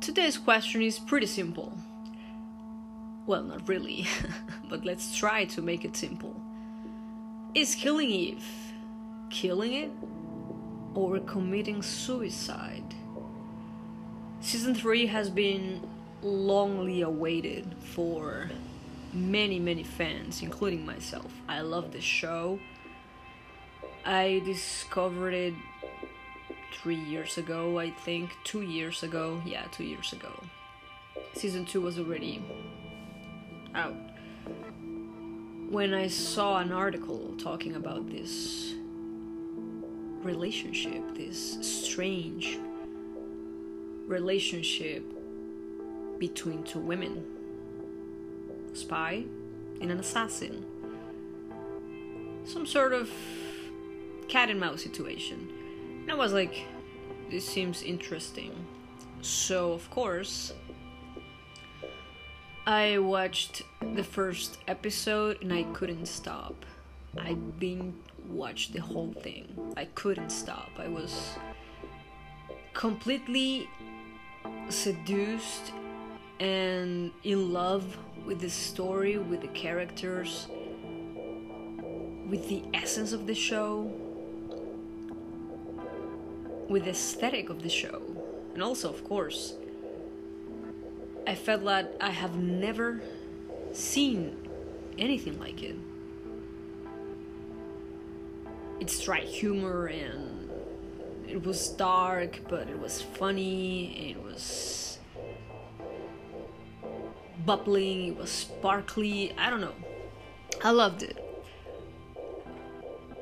Today's question is pretty simple. Well, not really, but let's try to make it simple. Is killing Eve killing it or committing suicide? Season 3 has been longly awaited for many, many fans, including myself. I love this show. I discovered it three years ago, I think. Two years ago. Yeah, two years ago. Season 2 was already out. When I saw an article talking about this relationship, this strange relationship between two women a spy and an assassin. Some sort of cat and mouse situation. I was like, this seems interesting. So, of course, I watched the first episode and I couldn't stop. I binge watched the whole thing. I couldn't stop. I was completely seduced and in love with the story, with the characters, with the essence of the show, with the aesthetic of the show. And also, of course, I felt like I have never seen anything like it. It's dry humor and it was dark, but it was funny. It was bubbling. It was sparkly. I don't know. I loved it.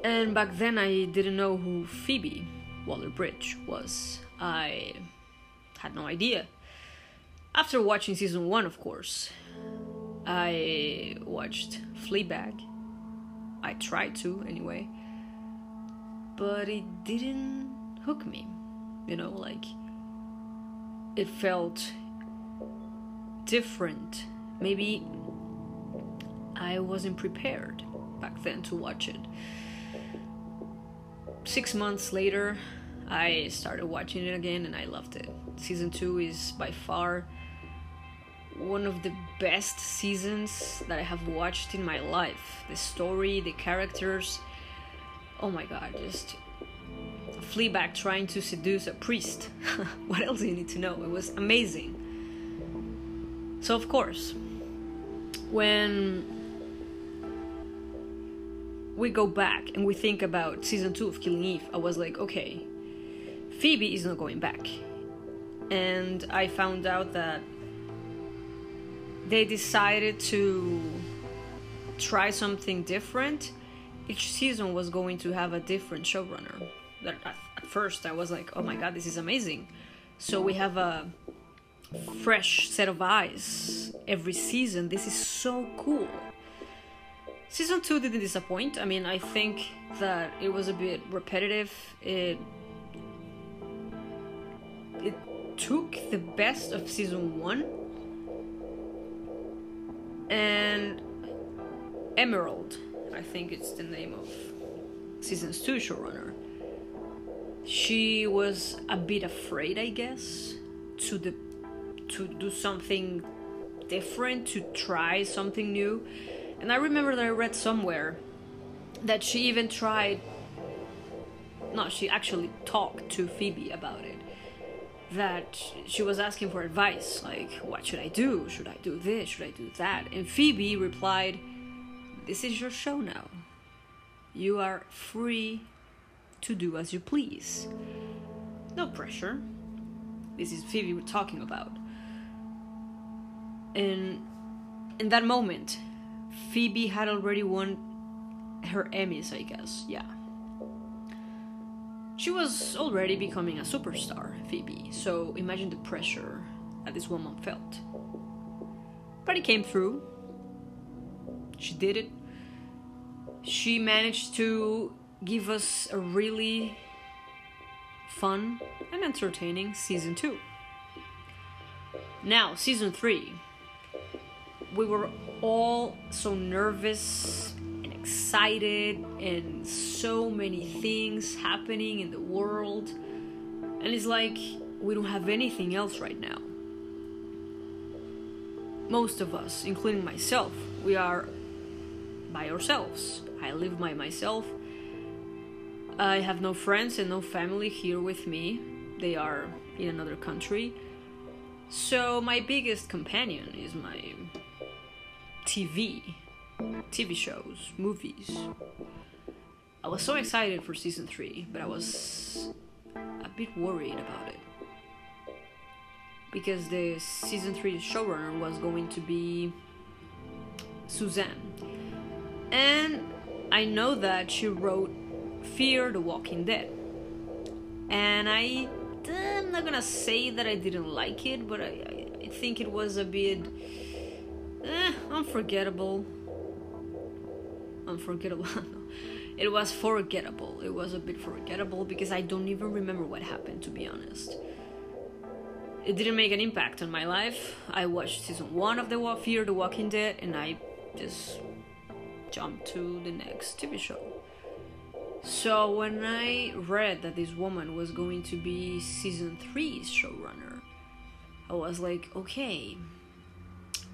And back then, I didn't know who Phoebe Waller Bridge was. I had no idea. After watching season one, of course, I watched Fleabag. I tried to, anyway. But it didn't hook me. You know, like it felt different. Maybe I wasn't prepared back then to watch it. Six months later, I started watching it again and I loved it. Season 2 is by far one of the best seasons that I have watched in my life. The story, the characters. Oh my god, just Fleabag trying to seduce a priest. what else do you need to know? It was amazing. So, of course, when we go back and we think about season 2 of Killing Eve, I was like, okay, Phoebe is not going back. And I found out that they decided to try something different. Each season was going to have a different showrunner at first I was like, oh my god, this is amazing. So we have a fresh set of eyes every season. This is so cool. Season 2 didn't disappoint. I mean, I think that it was a bit repetitive. It it took the best of season 1 and Emerald, I think it's the name of season's 2 showrunner she was a bit afraid, I guess, to the to do something different, to try something new. And I remember that I read somewhere that she even tried no, she actually talked to Phoebe about it. That she was asking for advice, like, what should I do? Should I do this? Should I do that? And Phoebe replied, This is your show now. You are free to do as you please. No pressure. This is Phoebe we're talking about. And in that moment, Phoebe had already won her Emmys, I guess. Yeah. She was already becoming a superstar, Phoebe, so imagine the pressure that this woman felt. But it came through. She did it. She managed to give us a really fun and entertaining season 2. Now, season 3. We were all so nervous excited, and so many things happening in the world. And it's like we don't have anything else right now. most of us, including myself, we are by ourselves. I live by myself. I have no friends and no family here with me. They are in another country. So my biggest companion is my TV, TV shows, movies. I was so excited for season 3, but I was a bit worried about it. Because the season 3 showrunner was going to be Suzanne. And I know that she wrote Fear the Walking Dead. And I I'm not gonna say that I didn't like it, but I, I think it was a bit eh, unforgettable. Unforgettable. it was forgettable. It was a bit forgettable because I don't even remember what happened, to be honest. It didn't make an impact on my life. I watched season one of the Fear the Walking Dead, and I just jumped to the next TV show. So when I read that this woman was going to be season three's showrunner, I was like, okay,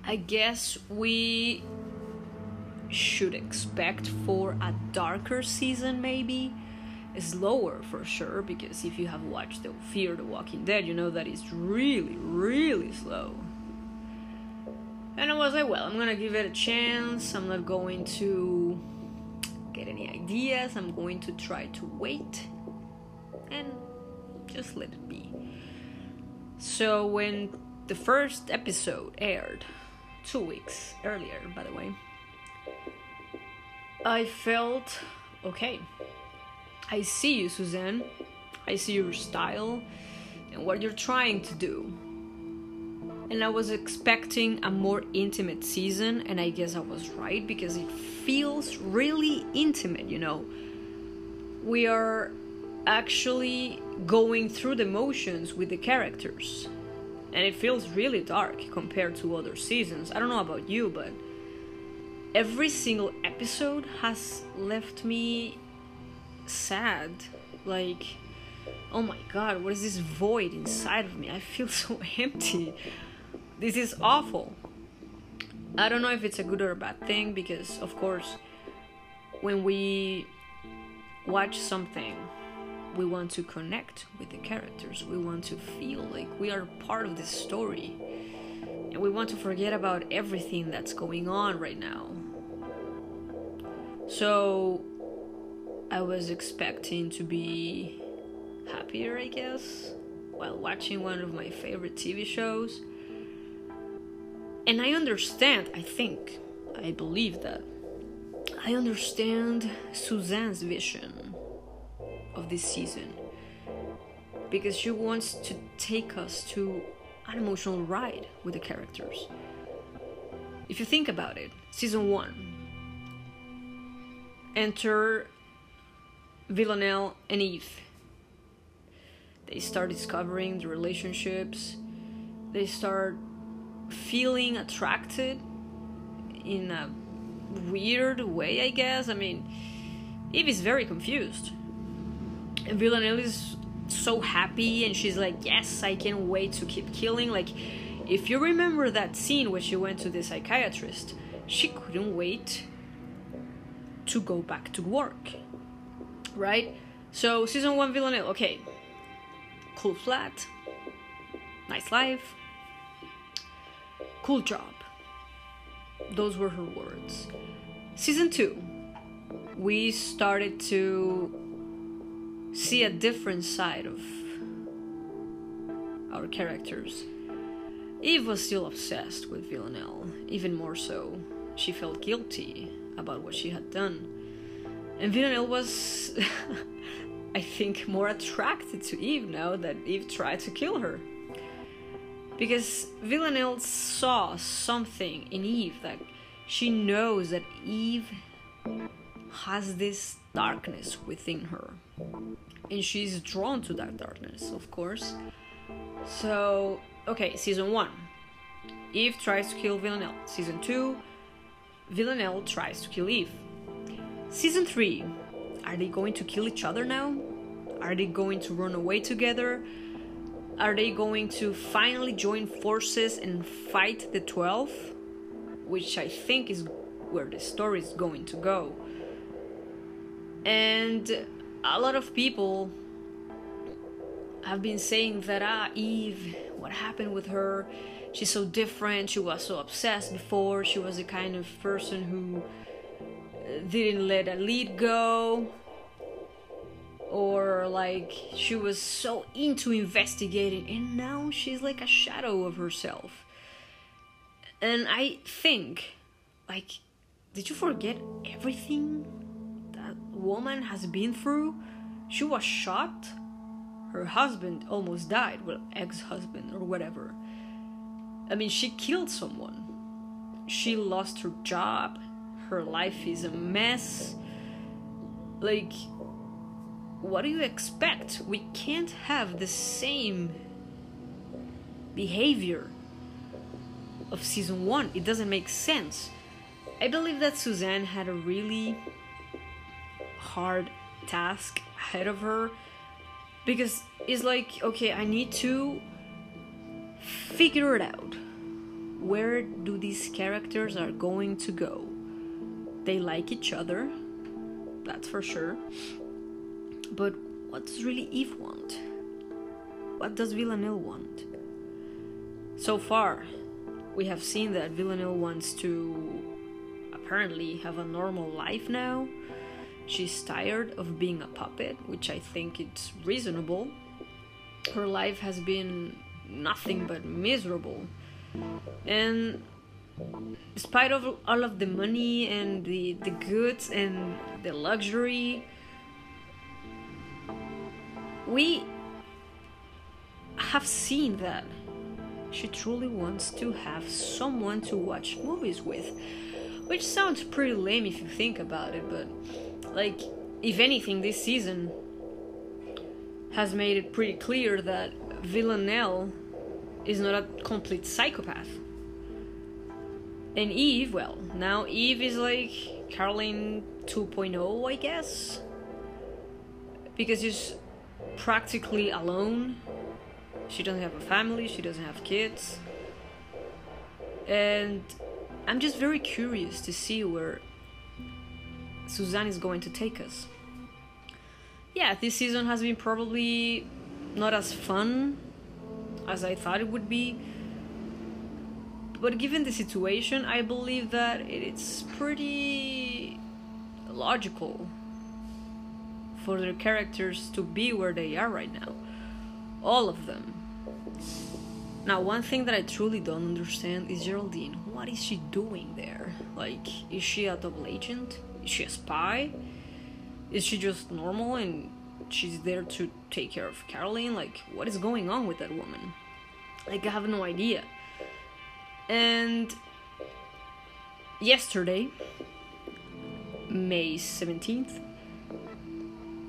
I guess we should expect for a darker season, maybe. Slower for sure, because if you have watched the Fear the Walking Dead, you know that it's really, really slow. And I was like, well, I'm gonna give it a chance. I'm not going to get any ideas. I'm going to try to wait and just let it be. So, when the first episode aired, two weeks earlier, by the way, I felt okay. I see you, Suzanne. I see your style and what you're trying to do and I was expecting a more intimate season, and I guess I was right because it feels really intimate, you know. We are actually going through the motions with the characters, and it feels really dark compared to other seasons. I don't know about you, but every single episode has left me sad. Like, oh my god, what is this void inside of me? I feel so empty. This is awful. I don't know if it's a good or a bad thing because, of course, when we watch something, we want to connect with the characters. We want to feel like we are part of this story. And we want to forget about everything that's going on right now. So, I was expecting to be happier, I guess, while watching one of my favorite TV shows and I understand, I think, I believe that. I understand Suzanne's vision of this season because she wants to take us to an emotional ride with the characters. If you think about it, season one enter Villanelle and Eve. They start discovering the relationships, they start feeling attracted in a weird way, I guess. I mean, Eve is very confused. And Villanelle is so happy and she's like, Yes, I can't wait to keep killing. Like, if you remember that scene where she went to the psychiatrist, she couldn't wait to go back to work. Right? So, season one Villanelle, okay. Cool flat. Nice life Cool job. Those were her words. Season 2, we started to see a different side of our characters. Eve was still obsessed with Villanelle, even more so. She felt guilty about what she had done. And Villanelle was, I think, more attracted to Eve now that Eve tried to kill her because Villanelle saw something in Eve that she knows that Eve has this darkness within her. And she's drawn to that darkness, of course. So, okay, season 1. Eve tries to kill Villanelle. Season 2, Villanelle tries to kill Eve. Season 3, are they going to kill each other now? Are they going to run away together? are they going to finally join forces and fight the 12? Which I think is where the story is going to go. And a lot of people have been saying that, ah, Eve, what happened with her? She's so different. She was so obsessed before. She was the kind of person who didn't let a lead go or like she was so into investigating and now she's like a shadow of herself and i think like did you forget everything that woman has been through she was shot her husband almost died well ex-husband or whatever i mean she killed someone she lost her job her life is a mess like what do you expect? We can't have the same behavior of season one. It doesn't make sense. I believe that Suzanne had a really hard task ahead of her because it's like, okay, I need to figure it out. Where do these characters are going to go? They like each other, that's for sure. But what does really Eve want? What does Villanelle want? So far, we have seen that Villanelle wants to apparently have a normal life now. She's tired of being a puppet, which I think it's reasonable. Her life has been nothing but miserable. And despite of all of the money and the, the goods and the luxury we have seen that she truly wants to have someone to watch movies with. Which sounds pretty lame if you think about it, but like, if anything, this season has made it pretty clear that Villanelle is not a complete psychopath. And Eve, well, now Eve is like Caroline 2.0, I guess. Because she's practically alone. She doesn't have a family, she doesn't have kids. And I'm just very curious to see where Suzanne is going to take us. Yeah, this season has been probably not as fun as I thought it would be. But given the situation, I believe that it's pretty logical for their characters to be where they are right now. All of them. Now, one thing that I truly don't understand is Geraldine. What is she doing there? Like, is she a double agent? Is she a spy? Is she just normal and she's there to take care of Caroline? Like, what is going on with that woman? Like, I have no idea. And yesterday, May 17th,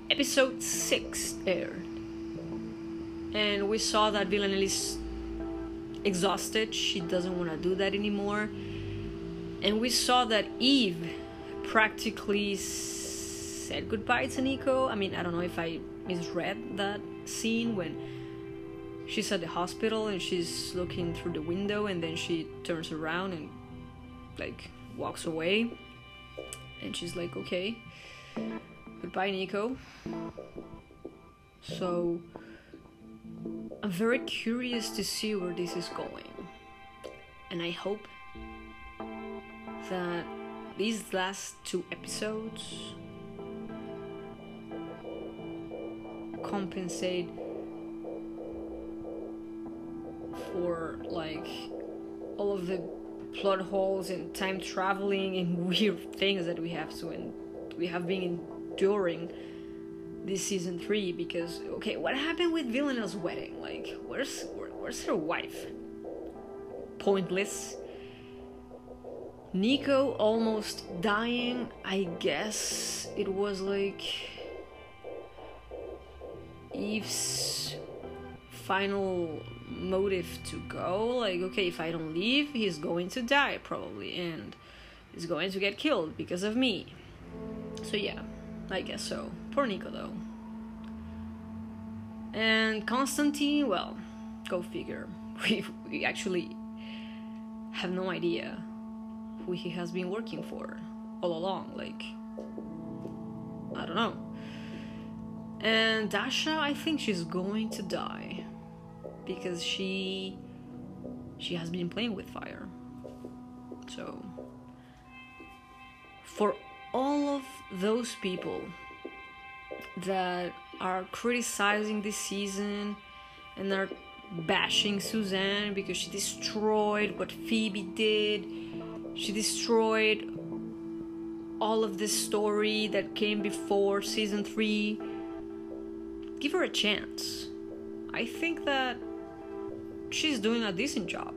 episode 6 aired. And we saw that Villanelle is exhausted. She doesn't want to do that anymore. And we saw that Eve practically said goodbye to Niko. I mean, I don't know if I misread that scene when she's at the hospital and she's looking through the window and then she turns around and like walks away. And she's like, okay. Goodbye, Niko. So, I'm very curious to see where this is going. And I hope that these last two episodes compensate for like all of the plot holes and time traveling and weird things that we have to and we have been enduring this season three because okay, what happened with Villanelle's wedding? Like, where's where, where's her wife? Pointless. Niko almost dying. I guess it was like Eve's final motive to go. Like, okay, if I don't leave, he's going to die probably, and he's going to get killed because of me. So yeah. I guess so. Poor Niko, though. And Constantine, well, go figure. We, we actually have no idea who he has been working for all along. Like, I don't know. And Dasha, I think she's going to die because she she has been playing with fire. So for all of those people that are criticizing this season and are bashing Suzanne because she destroyed what Phoebe did. She destroyed all of this story that came before season 3. Give her a chance. I think that she's doing a decent job.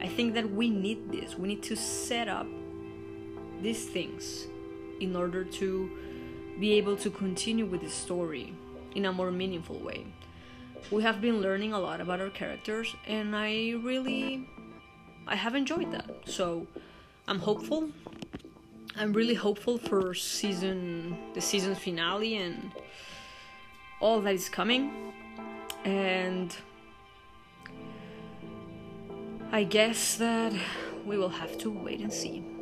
I think that we need this. We need to set up these things in order to be able to continue with the story in a more meaningful way. We have been learning a lot about our characters and I really I have enjoyed that. So I'm hopeful. I'm really hopeful for season the season finale and all that is coming. And I guess that we will have to wait and see.